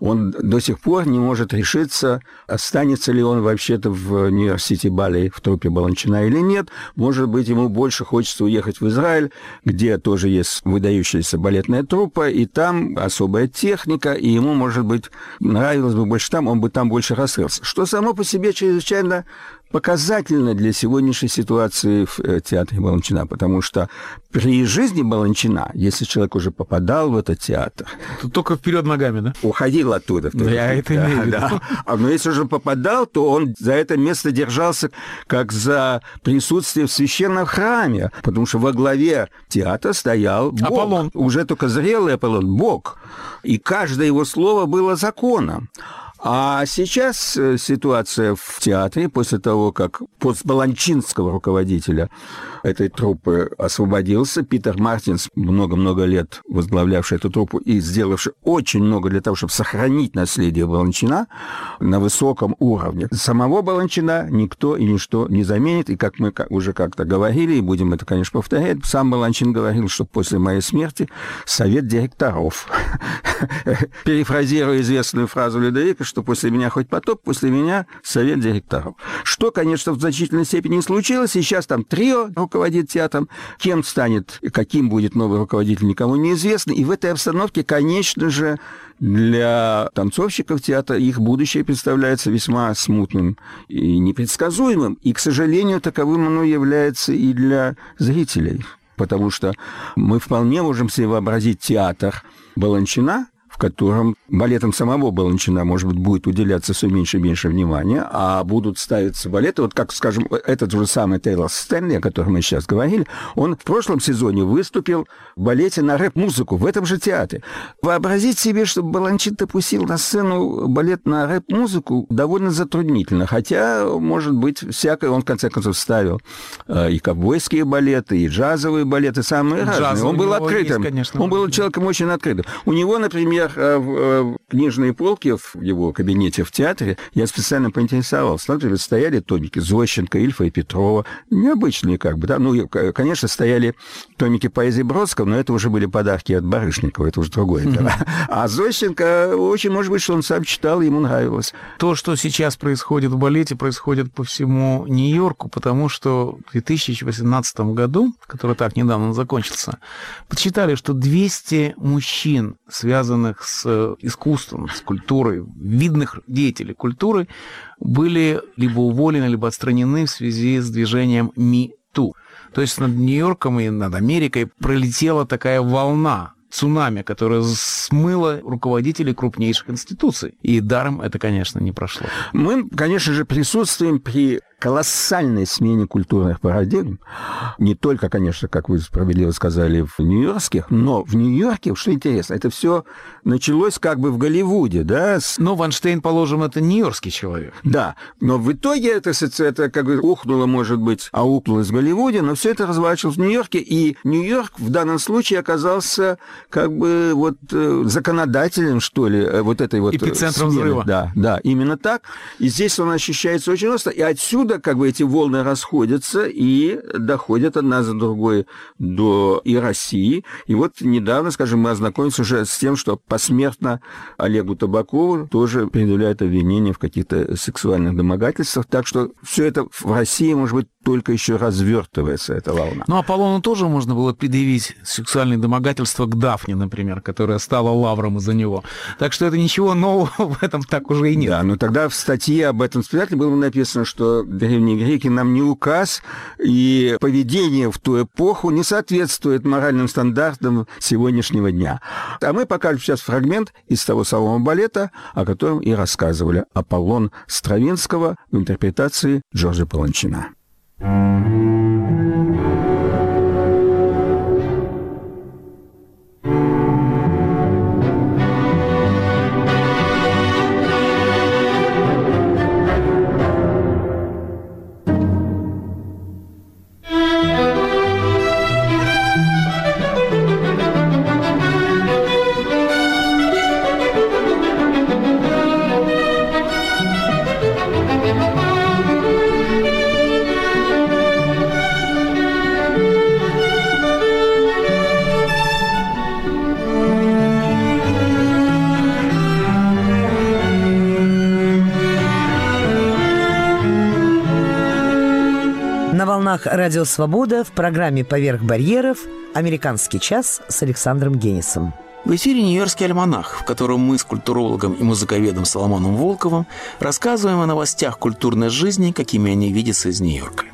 [SPEAKER 8] он до сих пор не может решиться, останется ли он вообще-то в Нью-Йорк-Сити Балли в трупе Баланчина или нет. Может быть, ему больше хочется уехать в Израиль, где тоже есть выдающаяся балетная труппа, и там особая техника, и ему, может быть, нравилось бы больше там, он бы там больше раскрылся. Что само по себе чрезвычайно показательно для сегодняшней ситуации в э, театре Баланчина, потому что при жизни Баланчина, если человек уже попадал в этот театр...
[SPEAKER 2] То только вперед ногами, да?
[SPEAKER 8] Уходил оттуда.
[SPEAKER 2] Да, я это да, имею.
[SPEAKER 8] Да. А, но если уже попадал, то он за это место держался как за присутствие в священном храме, потому что во главе театра стоял Бог.
[SPEAKER 2] Аполлон.
[SPEAKER 8] Уже только зрелый Аполлон, Бог. И каждое его слово было законом. А сейчас э, ситуация в театре, после того, как постбаланчинского руководителя этой труппы освободился, Питер Мартинс, много-много лет возглавлявший эту труппу и сделавший очень много для того, чтобы сохранить наследие Баланчина на высоком уровне. Самого Баланчина никто и ничто не заменит, и как мы уже как-то говорили, и будем это, конечно, повторять, сам Баланчин говорил, что после моей смерти совет директоров, перефразируя известную фразу Людовика, что после меня хоть потоп, после меня совет директоров. Что, конечно, в значительной степени случилось. Сейчас там трио руководит театром. Кем станет, каким будет новый руководитель, никому не известно. И в этой обстановке, конечно же, для танцовщиков театра их будущее представляется весьма смутным и непредсказуемым. И, к сожалению, таковым оно является и для зрителей. Потому что мы вполне можем себе вообразить театр Баланчина, в котором балетом самого Баланчина, может быть, будет уделяться все меньше и меньше внимания, а будут ставиться балеты, вот как, скажем, этот же самый Тейлор Стэнли, о котором мы сейчас говорили, он в прошлом сезоне выступил в балете на рэп-музыку в этом же театре. Вообразить себе, что Баланчин допустил на сцену балет на рэп-музыку довольно затруднительно, хотя, может быть, всякое он, в конце концов, ставил э, и ковбойские балеты, и джазовые балеты, самые Джазовый разные. Он был открытым. Есть, конечно. Он был человеком очень открытым. У него, например, например, э, в э, книжные полки в его кабинете в театре я специально поинтересовался. Например, стояли томики Зощенко, Ильфа и Петрова. Необычные как бы, да. Ну, конечно, стояли томики поэзии Бродского, но это уже были подарки от Барышникова, это уже другое дело. А Зощенко, очень может быть, что он сам читал, ему нравилось.
[SPEAKER 2] То, что сейчас происходит в балете, происходит по всему Нью-Йорку, потому что в 2018 году, который так недавно закончился, подсчитали, что 200 мужчин, связанных связанных с э, искусством, с культурой, видных деятелей культуры, были либо уволены, либо отстранены в связи с движением МИ-ТУ. То есть над Нью-Йорком и над Америкой пролетела такая волна цунами, которое смыло руководителей крупнейших институций. И даром это, конечно, не прошло.
[SPEAKER 8] Мы, конечно же, присутствуем при колоссальной смене культурных парадигм, не только, конечно, как вы справедливо сказали, в нью-йоркских, но в Нью-Йорке, что интересно, это все началось как бы в Голливуде, да?
[SPEAKER 2] Но Ванштейн, положим, это нью-йоркский человек.
[SPEAKER 8] Да, но в итоге это, это как бы ухнуло, может быть, аукнулось в Голливуде, но все это разворачивалось в Нью-Йорке, и Нью-Йорк в данном случае оказался как бы вот э, законодателем, что ли, э, вот этой вот...
[SPEAKER 2] Э, Эпицентром смены. взрыва.
[SPEAKER 8] Да, да, именно так. И здесь он ощущается очень остро, и отсюда отсюда как бы эти волны расходятся и доходят одна за другой до и России. И вот недавно, скажем, мы ознакомились уже с тем, что посмертно Олегу Табакову тоже предъявляют обвинения в каких-то сексуальных домогательствах. Так что все это в России, может быть, только еще развертывается эта волна.
[SPEAKER 2] Ну, Аполлону тоже можно было предъявить сексуальные домогательства к Дафне, например, которая стала лавром из-за него. Так что это ничего нового в этом так уже и нет.
[SPEAKER 8] Да, но тогда в статье об этом спектакле было написано, что древние греки нам не указ, и поведение в ту эпоху не соответствует моральным стандартам сегодняшнего дня. А мы покажем сейчас фрагмент из того самого балета, о котором и рассказывали Аполлон Стравинского в интерпретации Джорджа Паланчина.
[SPEAKER 1] Música волнах «Радио Свобода» в программе «Поверх барьеров» «Американский час» с Александром Генисом.
[SPEAKER 6] В эфире «Нью-Йоркский альманах», в котором мы с культурологом и музыковедом Соломоном Волковым рассказываем о новостях культурной жизни, какими они видятся из Нью-Йорка.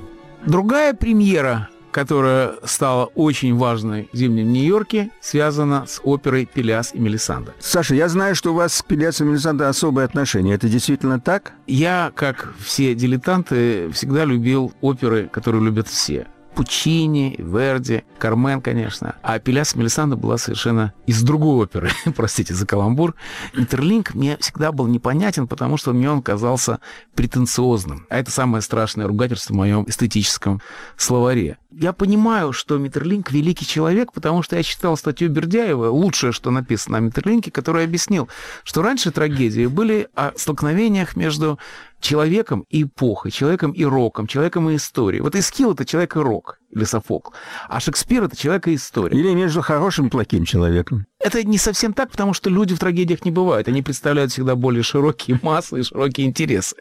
[SPEAKER 2] Другая премьера которая стала очень важной в зимнем Нью-Йорке, связана с оперой «Пеляс и Мелисанда».
[SPEAKER 8] Саша, я знаю, что у вас с «Пеляс и Мелисанда» особые отношения. Это действительно так?
[SPEAKER 2] Я, как все дилетанты, всегда любил оперы, которые любят все. Пучини, Верди, Кармен, конечно. А Пеляс Мелисанда была совершенно из другой оперы, простите за каламбур. Интерлинк мне всегда был непонятен, потому что мне он казался претенциозным. А это самое страшное ругательство в моем эстетическом словаре. Я понимаю, что Миттерлинк великий человек, потому что я читал статью Бердяева, лучшее, что написано о Миттерлинке, который объяснил, что раньше трагедии были о столкновениях между человеком и эпохой, человеком и роком, человеком и историей. Вот Эскил — это человек и рок, или Софокл. А Шекспир — это человек и история.
[SPEAKER 8] Или между хорошим и плохим человеком.
[SPEAKER 2] Это не совсем так, потому что люди в трагедиях не бывают. Они представляют всегда более широкие массы и широкие интересы.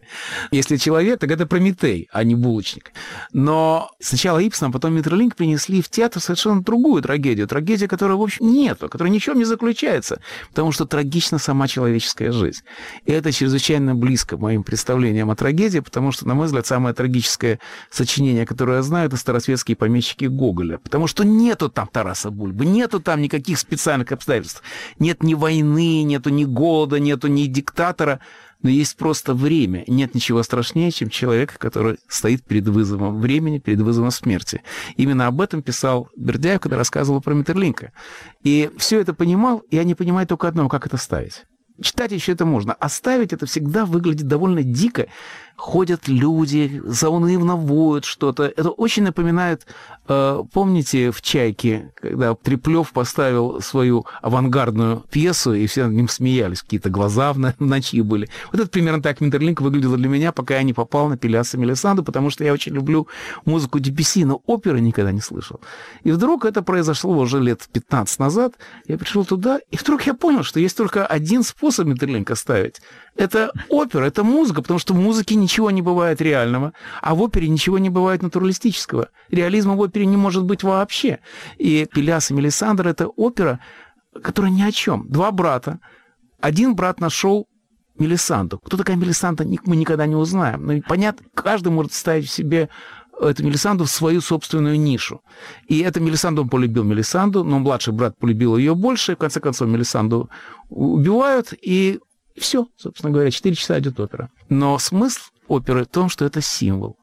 [SPEAKER 2] Если человек, так это Прометей, а не булочник. Но сначала Ипсон, а потом Миттерлинг принесли в театр совершенно другую трагедию. Трагедию, которая, в общем, нету, которая ничем не заключается. Потому что трагична сама человеческая жизнь. И это чрезвычайно близко моим представлениям о трагедии, потому что, на мой взгляд, самое трагическое сочинение, которое я знаю, это старосветские помещики Гоголя. Потому что нету там Тараса Бульбы, нету там никаких специальных обстоятельств обстоятельств. Нет ни войны, нету ни голода, нету ни диктатора, но есть просто время. Нет ничего страшнее, чем человек, который стоит перед вызовом времени, перед вызовом смерти. Именно об этом писал Бердяев, когда рассказывал про Метерлинка. И все это понимал, и я не понимаю только одного, как это ставить. Читать еще это можно. Оставить это всегда выглядит довольно дико. Ходят люди, заунывно воют что-то. Это очень напоминает, э, помните, в «Чайке», когда Треплев поставил свою авангардную пьесу, и все над ним смеялись, какие-то глаза в, ночи были. Вот это примерно так Минтерлинк выглядел для меня, пока я не попал на Пеляса Мелисанду, потому что я очень люблю музыку Дебюсси, но оперы никогда не слышал. И вдруг это произошло уже лет 15 назад. Я пришел туда, и вдруг я понял, что есть только один способ Минтерлинка ставить. Это опера, это музыка, потому что в музыке ничего не бывает реального, а в опере ничего не бывает натуралистического. Реализма в опере не может быть вообще. И Пеляс и Мелисандр — это опера, которая ни о чем. Два брата. Один брат нашел Мелисанду. Кто такая Мелисанда, мы никогда не узнаем. Но понятно, каждый может ставить в себе эту Мелисанду в свою собственную нишу. И это Мелисанду он полюбил Мелисанду, но младший брат полюбил ее больше, и в конце концов Мелисанду убивают, и все, собственно говоря, 4 часа идет опера. Но смысл оперы в том, что это символ.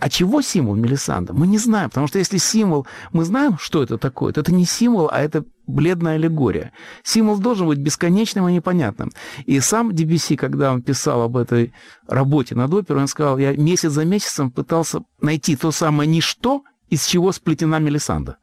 [SPEAKER 2] А чего символ Мелисанда? Мы не знаем, потому что если символ, мы знаем, что это такое, то это не символ, а это бледная аллегория. Символ должен быть бесконечным и непонятным. И сам Дебюсси, когда он писал об этой работе над оперой, он сказал, я месяц за месяцем пытался найти то самое ничто, из чего сплетена Мелисанда.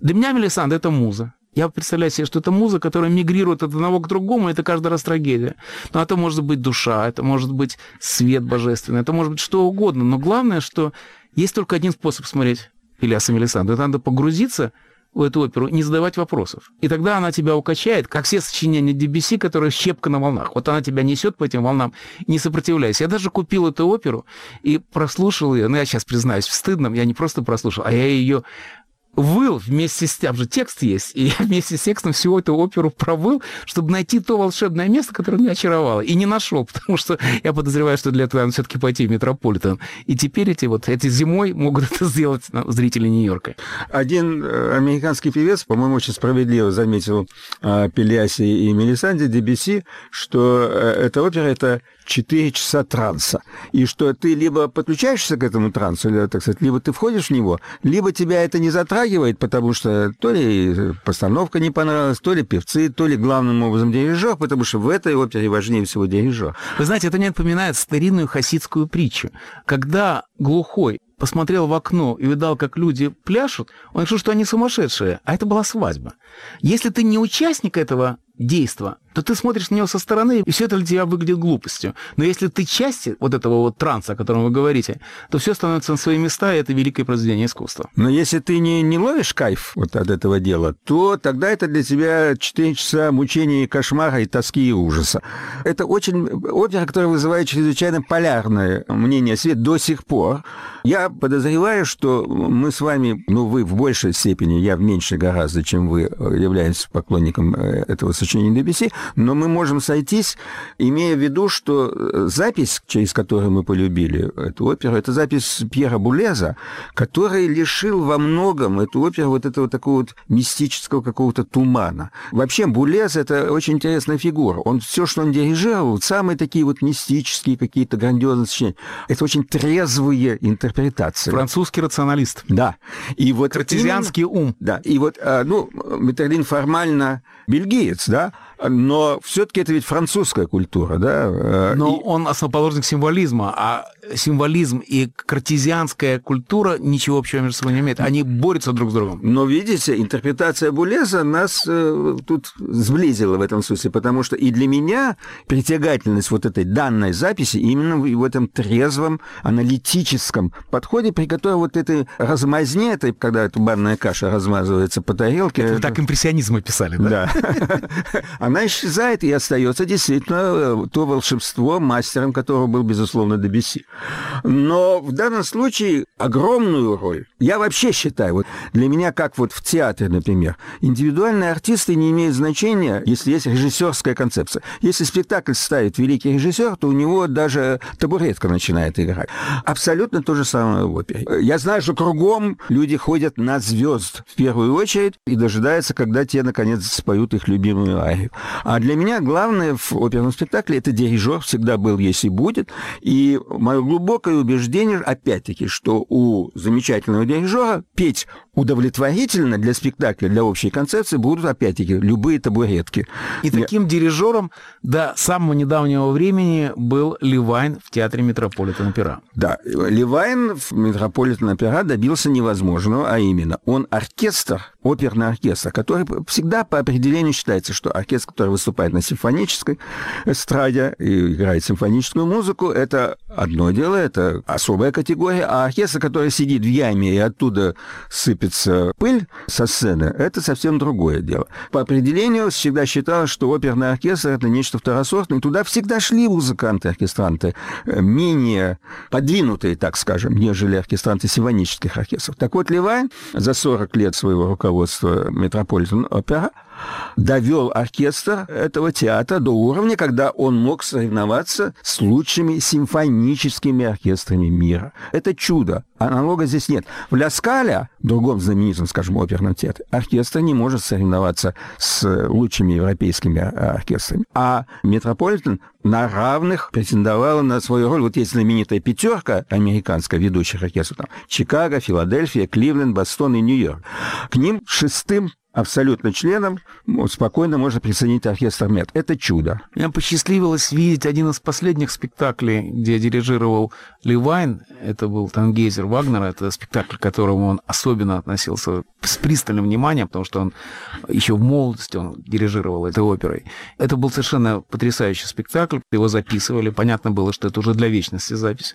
[SPEAKER 2] Для меня Мелисанда — это муза. Я представляю себе, что это музыка, которая мигрирует от одного к другому, это каждый раз трагедия. Но это может быть душа, это может быть свет божественный, это может быть что угодно. Но главное, что есть только один способ смотреть Ильяса Мелисандру. Это надо погрузиться в эту оперу, не задавать вопросов. И тогда она тебя укачает, как все сочинения DBC, которые щепка на волнах. Вот она тебя несет по этим волнам, не сопротивляйся. Я даже купил эту оперу и прослушал ее. Ну, я сейчас признаюсь в стыдном, я не просто прослушал, а я ее выл вместе с... Там же текст есть, и я вместе с текстом всю эту оперу провыл, чтобы найти то волшебное место, которое меня очаровало. И не нашел, потому что я подозреваю, что для этого надо все-таки пойти в Метрополитен. И теперь эти вот, эти зимой могут это сделать зрители Нью-Йорка.
[SPEAKER 8] Один э, американский певец, по-моему, очень справедливо заметил о Пелиасе и Мелисанде, DBC, что э, эта опера — это 4 часа транса. И что ты либо подключаешься к этому трансу, или, так сказать, либо ты входишь в него, либо тебя это не затрагивает, потому что то ли постановка не понравилась, то ли певцы, то ли главным образом дирижер, потому что в этой опере важнее всего дирижер.
[SPEAKER 2] Вы знаете, это мне напоминает старинную хасидскую притчу. Когда глухой посмотрел в окно и видал, как люди пляшут, он решил, что они сумасшедшие, а это была свадьба. Если ты не участник этого действа, то ты смотришь на него со стороны, и все это для тебя выглядит глупостью. Но если ты часть вот этого вот транса, о котором вы говорите, то все становится на свои места, и это великое произведение искусства.
[SPEAKER 8] Но если ты не, не ловишь кайф вот от этого дела, то тогда это для тебя 4 часа мучения, кошмара и тоски и ужаса. Это очень опера, которая вызывает чрезвычайно полярное мнение свет до сих пор. Я подозреваю, что мы с вами, ну, вы в большей степени, я в меньшей гораздо, чем вы, являетесь поклонником э, этого сочинения Дебюсси, Но мы можем сойтись, имея в виду, что э, запись, через которую мы полюбили эту оперу, это запись Пьера Булеза, который лишил во многом эту оперу вот этого такого вот мистического какого-то тумана. Вообще Булез — это очень интересная фигура. Он все, что он дирижировал, самые такие вот мистические какие-то грандиозные сочинения. Это очень трезвые интерпретации.
[SPEAKER 2] Французский рационалист.
[SPEAKER 8] Да. И вот
[SPEAKER 2] Картезианский
[SPEAKER 8] именно,
[SPEAKER 2] ум.
[SPEAKER 8] Да. И вот, а, ну, Метерлин формально бельгиец, да, но все-таки это ведь французская культура, да. э,
[SPEAKER 2] Но
[SPEAKER 8] и-
[SPEAKER 2] он основоположник символизма, а символизм и картезианская культура ничего общего между собой не имеют. Они борются друг с другом.
[SPEAKER 8] Но видите, интерпретация Булеза нас э, тут сблизила в этом смысле, потому что и для меня притягательность вот этой данной записи именно в в этом трезвом аналитическом подходе, при котором вот этой размазне, этой, когда эта банная каша размазывается по тарелке...
[SPEAKER 2] Вы так импрессионизм описали, да?
[SPEAKER 8] Да. Она исчезает и остается действительно э, то волшебство, мастером которого был, безусловно, Дебюсси. Но в данном случае огромную роль, я вообще считаю, вот для меня, как вот в театре, например, индивидуальные артисты не имеют значения, если есть режиссерская концепция. Если спектакль ставит великий режиссер, то у него даже табуретка начинает играть. Абсолютно то же самое в опере. Я знаю, что кругом люди ходят на звезд в первую очередь и дожидаются, когда те, наконец, споют их любимую арию. А для меня главное в оперном спектакле это дирижер всегда был, есть и будет. И мое глубокое убеждение, опять-таки, что у замечательного дирижера петь удовлетворительно для спектакля, для общей концепции будут, опять-таки, любые табуретки.
[SPEAKER 2] И таким дирижером до самого недавнего времени был Ливайн в театре Метрополитен опера.
[SPEAKER 8] Да, Левайн в Метрополитен опера добился невозможного, а именно он оркестр, оперный оркестр, который всегда по определению считается, что оркестр, который выступает на симфонической эстраде и играет симфоническую музыку, это одно дело, это особая категория, а оркестр, который сидит в яме и оттуда сыпется пыль со сцены, это совсем другое дело. По определению всегда считалось, что оперный оркестр это нечто второсортное, туда всегда шли музыканты, оркестранты, э, менее подвинутые, так скажем, нежели оркестранты симфонических оркестров. Так вот, Левайн за 40 лет своего руководства Метрополитен опера довел оркестр этого театра до уровня, когда он мог соревноваться с лучшими симфоническими оркестрами мира. Это чудо. Аналога здесь нет. В Ля Скаля, другом знаменитом, скажем, оперном театре, оркестр не может соревноваться с лучшими европейскими а, оркестрами. А Метрополитен на равных претендовала на свою роль. Вот есть знаменитая пятерка американская ведущих оркестров. Там Чикаго, Филадельфия, Кливленд, Бостон и Нью-Йорк. К ним шестым абсолютно членом спокойно можно присоединить оркестр Мет. Это чудо.
[SPEAKER 2] Мне посчастливилось видеть один из последних спектаклей, где дирижировал Ливайн. Это был Тангейзер Вагнера. Это спектакль, к которому он особенно относился с пристальным вниманием, потому что он еще в молодости он дирижировал этой оперой. Это был совершенно потрясающий спектакль. Его записывали. Понятно было, что это уже для вечности запись.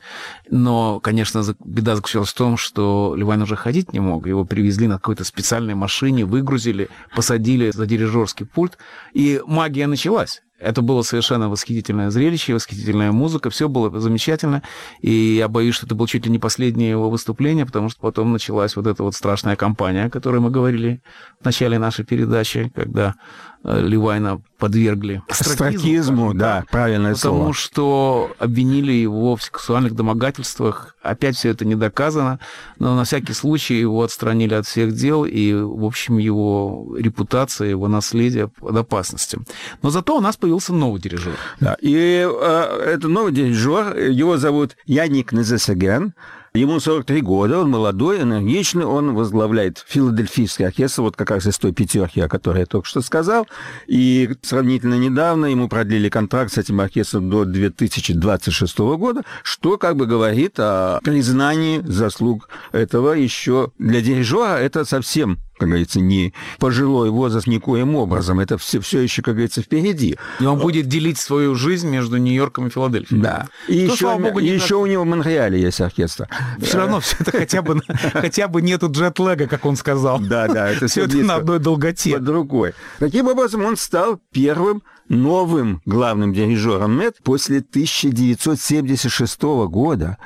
[SPEAKER 2] Но, конечно, беда заключалась в том, что Ливайн уже ходить не мог. Его привезли на какой-то специальной машине, выгрузили, посадили за дирижерский пульт, и магия началась. Это было совершенно восхитительное зрелище, восхитительная музыка, все было замечательно. И я боюсь, что это было чуть ли не последнее его выступление, потому что потом началась вот эта вот страшная кампания, о которой мы говорили в начале нашей передачи, когда э, Ливайна подвергли
[SPEAKER 8] Остракизму, да, правильное
[SPEAKER 2] Потому
[SPEAKER 8] слово.
[SPEAKER 2] что обвинили его в сексуальных домогательствах. Опять все это не доказано, но на всякий случай его отстранили от всех дел, и, в общем, его репутация, его наследие под опасностью. Но зато у нас появился новый дирижер.
[SPEAKER 8] Да. И э, это новый дирижер, его зовут Яник Незесеген. Ему 43 года, он молодой, энергичный, он возглавляет филадельфийский оркестр, вот как раз из той пятерки, о которой я только что сказал. И сравнительно недавно ему продлили контракт с этим оркестром до 2026 года, что как бы говорит о признании заслуг этого еще для дирижера. Это совсем как говорится, не пожилой возраст никоим образом. Это все, все еще, как говорится, впереди.
[SPEAKER 2] И он будет делить свою жизнь между Нью-Йорком и Филадельфией.
[SPEAKER 8] Да. И
[SPEAKER 2] Что,
[SPEAKER 8] еще,
[SPEAKER 2] слава богу, не
[SPEAKER 8] и еще у него в Монреале есть оркестр.
[SPEAKER 2] Все равно все это хотя бы, хотя бы нету джетлега, как он сказал.
[SPEAKER 8] Да, да, это
[SPEAKER 2] все
[SPEAKER 8] всё
[SPEAKER 2] это на одной долготе.
[SPEAKER 8] Под рукой. Таким образом, он стал первым новым главным дирижером МЭД после 1976 года.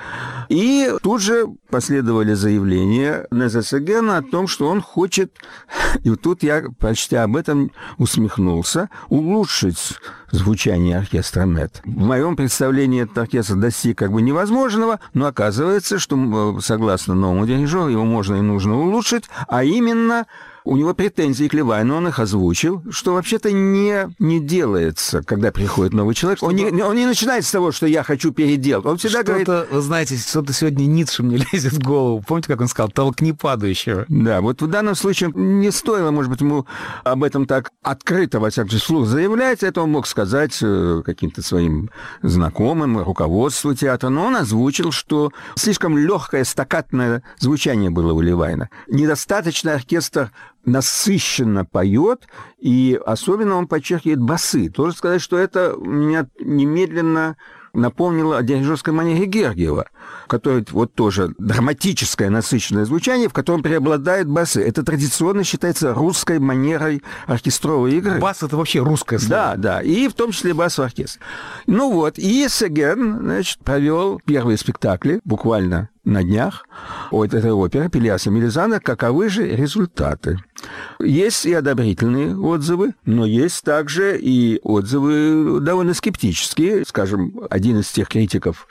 [SPEAKER 8] И тут же последовали заявления Незесегена о том, что он хочет, и тут я, почти об этом усмехнулся, улучшить звучание оркестра МЭД. В моем представлении этот оркестр достиг как бы невозможного, но оказывается, что согласно новому дирижеру его можно и нужно улучшить, а именно у него претензии к Левайну, он их озвучил, что вообще-то не, не делается, когда приходит новый человек. Он не, он не начинает с того, что я хочу переделать. Он всегда говорит...
[SPEAKER 2] Вы знаете, что-то сегодня Ницше мне лезет в голову. Помните, как он сказал? Толкни падающего.
[SPEAKER 8] Да, вот в данном случае не стоило, может быть, ему об этом так открыто, во всяком случае, вслух заявлять. Это он мог сказать э, каким-то своим знакомым, руководству театра. Но он озвучил, что слишком легкое стакатное звучание было у Левайна. Недостаточно оркестр насыщенно поет, и особенно он подчеркивает басы. Тоже сказать, что это меня немедленно напомнило о дирижерской манере Гергиева, который вот тоже драматическое насыщенное звучание, в котором преобладают басы. Это традиционно считается русской манерой оркестровой игры.
[SPEAKER 2] Бас — это вообще русское слово.
[SPEAKER 8] Да, да, и в том числе бас в оркестре. Ну вот, и Сеген, значит, провел первые спектакли, буквально на днях от этой оперы Пелиаса Мелизана, каковы же результаты. Есть и одобрительные отзывы, но есть также и отзывы довольно скептические. Скажем, один из тех критиков,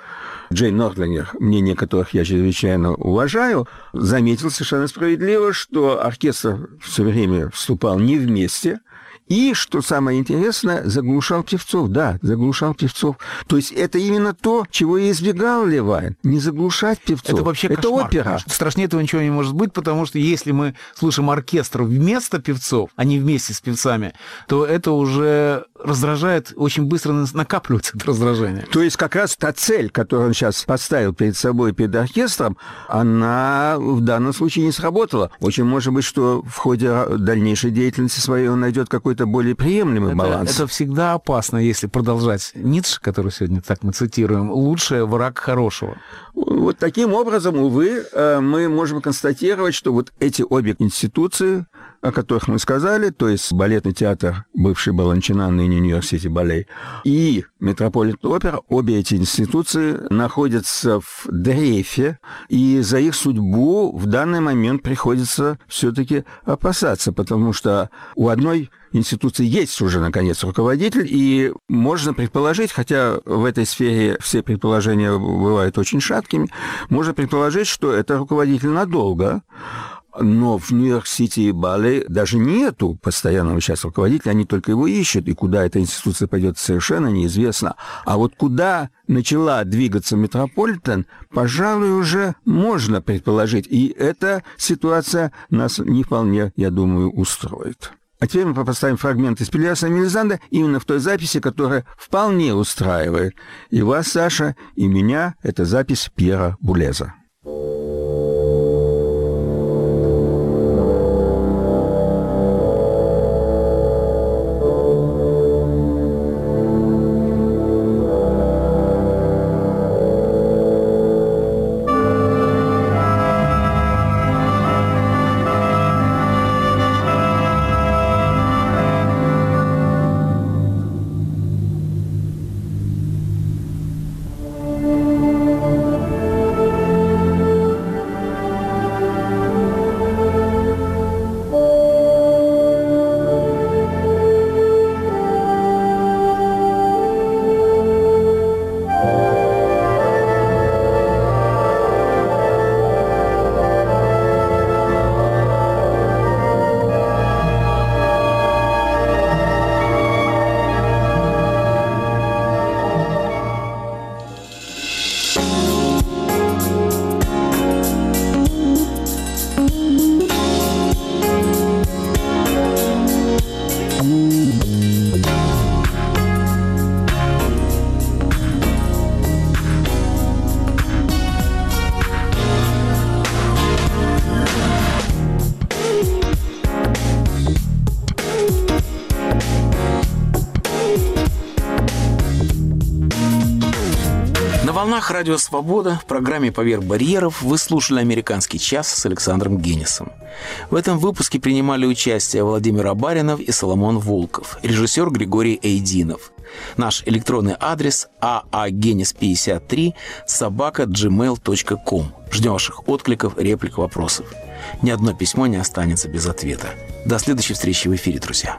[SPEAKER 8] Джейн Нордлингер, мнение которых я чрезвычайно уважаю, заметил совершенно справедливо, что оркестр все время вступал не вместе, и, что самое интересное, заглушал певцов. Да, заглушал певцов. То есть это именно то, чего и избегал Левайн. Не заглушать певцов.
[SPEAKER 2] Это вообще
[SPEAKER 8] Это
[SPEAKER 2] кошмар,
[SPEAKER 8] опера.
[SPEAKER 2] конечно. Страшнее этого ничего не может быть, потому что если мы слушаем оркестр вместо певцов, а не вместе с певцами, то это уже раздражает, очень быстро накапливается это раздражение.
[SPEAKER 8] То есть как раз та цель, которую он сейчас поставил перед собой, перед оркестром, она в данном случае не сработала. Очень может быть, что в ходе дальнейшей деятельности своей он найдет какой-то более приемлемый
[SPEAKER 2] Это,
[SPEAKER 8] баланс.
[SPEAKER 2] это всегда опасно, если продолжать Ницше, который сегодня так мы цитируем, лучший враг хорошего.
[SPEAKER 8] Вот таким образом, увы, э, мы можем констатировать, что вот эти обе институции, о которых мы сказали, то есть балетный театр, бывший Баланчина, ныне Нью-Йорк-Сити Балет, и Метрополитен опера, обе эти институции находятся в дрейфе, и за их судьбу в данный момент приходится все-таки опасаться, потому что у одной институции есть уже, наконец, руководитель, и можно предположить, хотя в этой сфере все предположения бывают очень шаткими, можно предположить, что это руководитель надолго, но в Нью-Йорк-Сити и Бали даже нету постоянного сейчас руководителя, они только его ищут, и куда эта институция пойдет, совершенно неизвестно. А вот куда начала двигаться Метрополитен, пожалуй, уже можно предположить. И эта ситуация нас не вполне, я думаю, устроит. А теперь мы поставим фрагмент из Пелиаса Мелизанда именно в той записи, которая вполне устраивает и вас, Саша, и меня. Это запись Пьера Булеза.
[SPEAKER 2] Волнах Радио Свобода в программе «Поверх барьеров» вы слушали «Американский час» с Александром Генисом. В этом выпуске принимали участие Владимир Абаринов и Соломон Волков, режиссер Григорий Эйдинов. Наш электронный адрес aagenis53 собака gmail.com. Ждем ваших откликов, реплик, вопросов. Ни одно письмо не останется без ответа. До следующей встречи в эфире, друзья.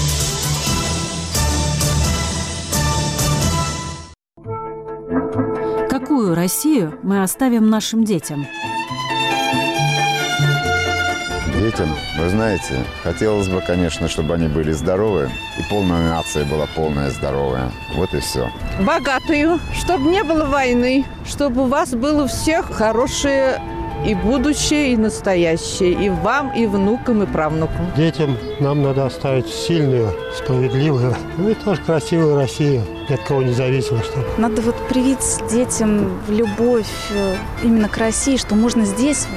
[SPEAKER 9] Какую Россию мы оставим нашим детям?
[SPEAKER 10] Детям, вы знаете, хотелось бы, конечно, чтобы они были здоровы, и полная нация была полная здоровая. Вот и все.
[SPEAKER 11] Богатую, чтобы не было войны, чтобы у вас было у всех хорошее и будущее, и настоящее, и вам, и внукам, и правнукам.
[SPEAKER 12] Детям нам надо оставить сильную, справедливую, ну и тоже красивую Россию, ни от кого не зависимо. Что...
[SPEAKER 13] Надо вот привить детям любовь э, именно к России, что можно здесь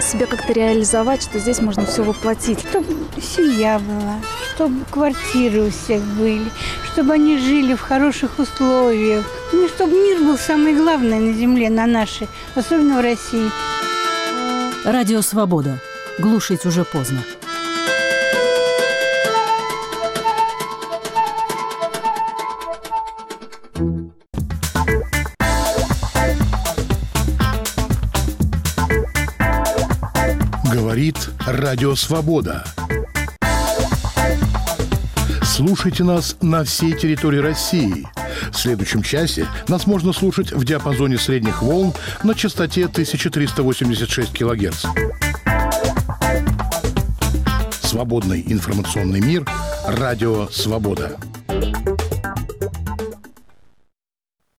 [SPEAKER 13] себя как-то реализовать, что здесь можно все воплотить.
[SPEAKER 14] Чтобы семья была, чтобы квартиры у всех были, чтобы они жили в хороших условиях. Ну, чтобы мир был самое главное на земле, на нашей, особенно в России.
[SPEAKER 9] Радио «Свобода». Глушить уже поздно.
[SPEAKER 15] Говорит Радио Свобода. Слушайте нас на всей территории России. В следующем часе нас можно слушать в диапазоне средних волн на частоте 1386 кГц. Свободный информационный мир. Радио «Свобода».